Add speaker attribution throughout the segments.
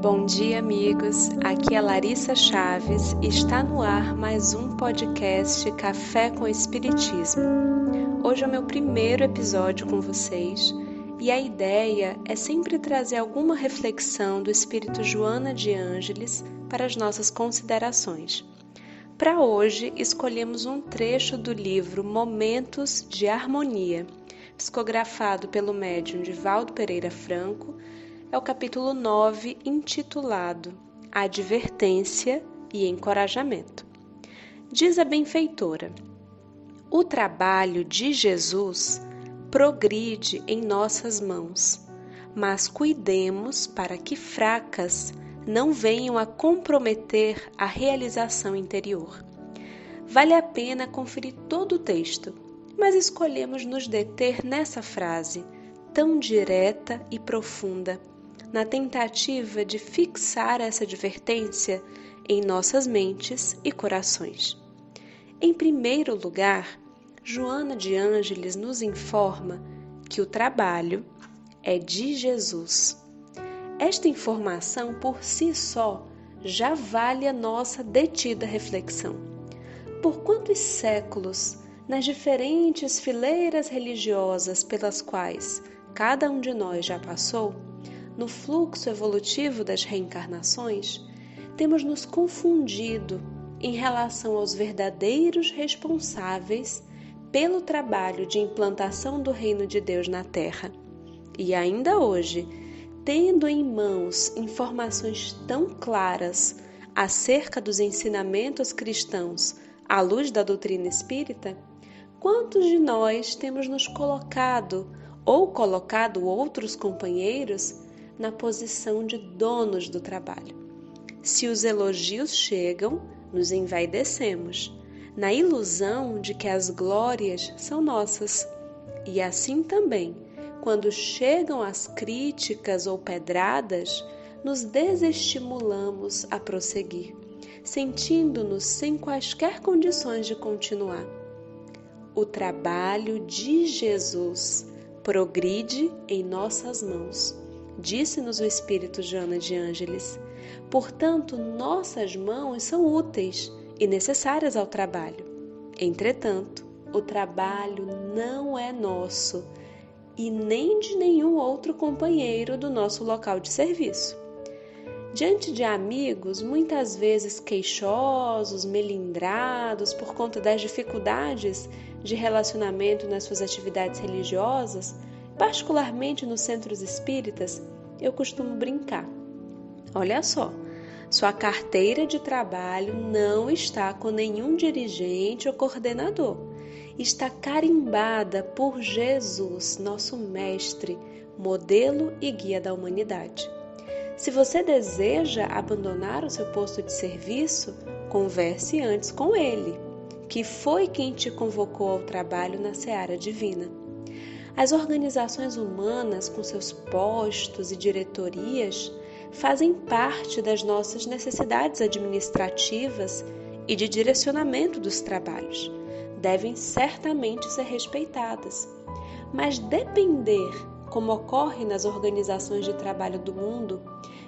Speaker 1: Bom dia, amigos. Aqui é Larissa Chaves e está no ar mais um podcast Café com Espiritismo. Hoje é o meu primeiro episódio com vocês e a ideia é sempre trazer alguma reflexão do espírito Joana de Ângeles para as nossas considerações. Para hoje, escolhemos um trecho do livro Momentos de Harmonia, psicografado pelo médium Divaldo Pereira Franco é o capítulo 9, intitulado Advertência e Encorajamento. Diz a benfeitora: O trabalho de Jesus progride em nossas mãos, mas cuidemos para que fracas não venham a comprometer a realização interior. Vale a pena conferir todo o texto, mas escolhemos nos deter nessa frase, tão direta e profunda, na tentativa de fixar essa advertência em nossas mentes e corações. Em primeiro lugar, Joana de Ângeles nos informa que o trabalho é de Jesus. Esta informação por si só já vale a nossa detida reflexão. Por quantos séculos, nas diferentes fileiras religiosas pelas quais cada um de nós já passou, no fluxo evolutivo das reencarnações, temos nos confundido em relação aos verdadeiros responsáveis pelo trabalho de implantação do reino de Deus na Terra. E ainda hoje, tendo em mãos informações tão claras acerca dos ensinamentos cristãos à luz da doutrina espírita, quantos de nós temos nos colocado ou colocado outros companheiros na posição de donos do trabalho. Se os elogios chegam, nos envaidecemos, na ilusão de que as glórias são nossas. E assim também, quando chegam as críticas ou pedradas, nos desestimulamos a prosseguir, sentindo-nos sem quaisquer condições de continuar. O trabalho de Jesus progride em nossas mãos disse-nos o Espírito Joana de Ângeles. Portanto, nossas mãos são úteis e necessárias ao trabalho. Entretanto, o trabalho não é nosso e nem de nenhum outro companheiro do nosso local de serviço. Diante de amigos, muitas vezes queixosos, melindrados por conta das dificuldades de relacionamento nas suas atividades religiosas, Particularmente nos centros espíritas, eu costumo brincar. Olha só, sua carteira de trabalho não está com nenhum dirigente ou coordenador. Está carimbada por Jesus, nosso Mestre, modelo e guia da humanidade. Se você deseja abandonar o seu posto de serviço, converse antes com ele, que foi quem te convocou ao trabalho na seara divina. As organizações humanas, com seus postos e diretorias, fazem parte das nossas necessidades administrativas e de direcionamento dos trabalhos. Devem certamente ser respeitadas. Mas depender, como ocorre nas organizações de trabalho do mundo,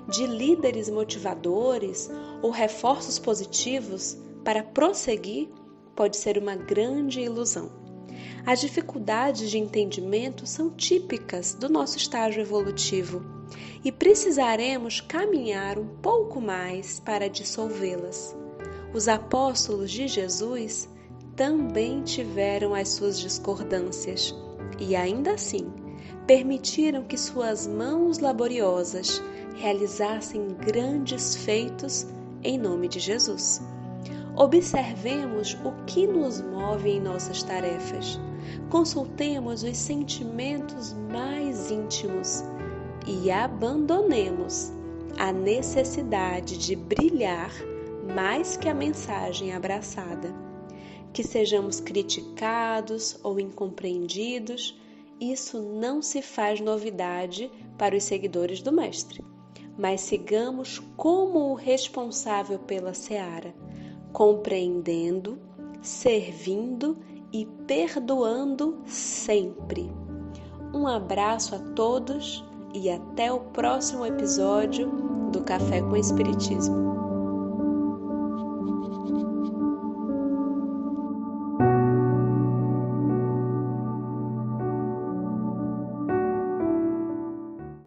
Speaker 1: de líderes motivadores ou reforços positivos para prosseguir pode ser uma grande ilusão. As dificuldades de entendimento são típicas do nosso estágio evolutivo e precisaremos caminhar um pouco mais para dissolvê-las. Os apóstolos de Jesus também tiveram as suas discordâncias e, ainda assim, permitiram que suas mãos laboriosas realizassem grandes feitos em nome de Jesus. Observemos o que nos move em nossas tarefas consultemos os sentimentos mais íntimos e abandonemos a necessidade de brilhar mais que a mensagem abraçada. Que sejamos criticados ou incompreendidos, isso não se faz novidade para os seguidores do Mestre, mas sigamos como o responsável pela seara, compreendendo, servindo e perdoando sempre. Um abraço a todos e até o próximo episódio do Café com Espiritismo.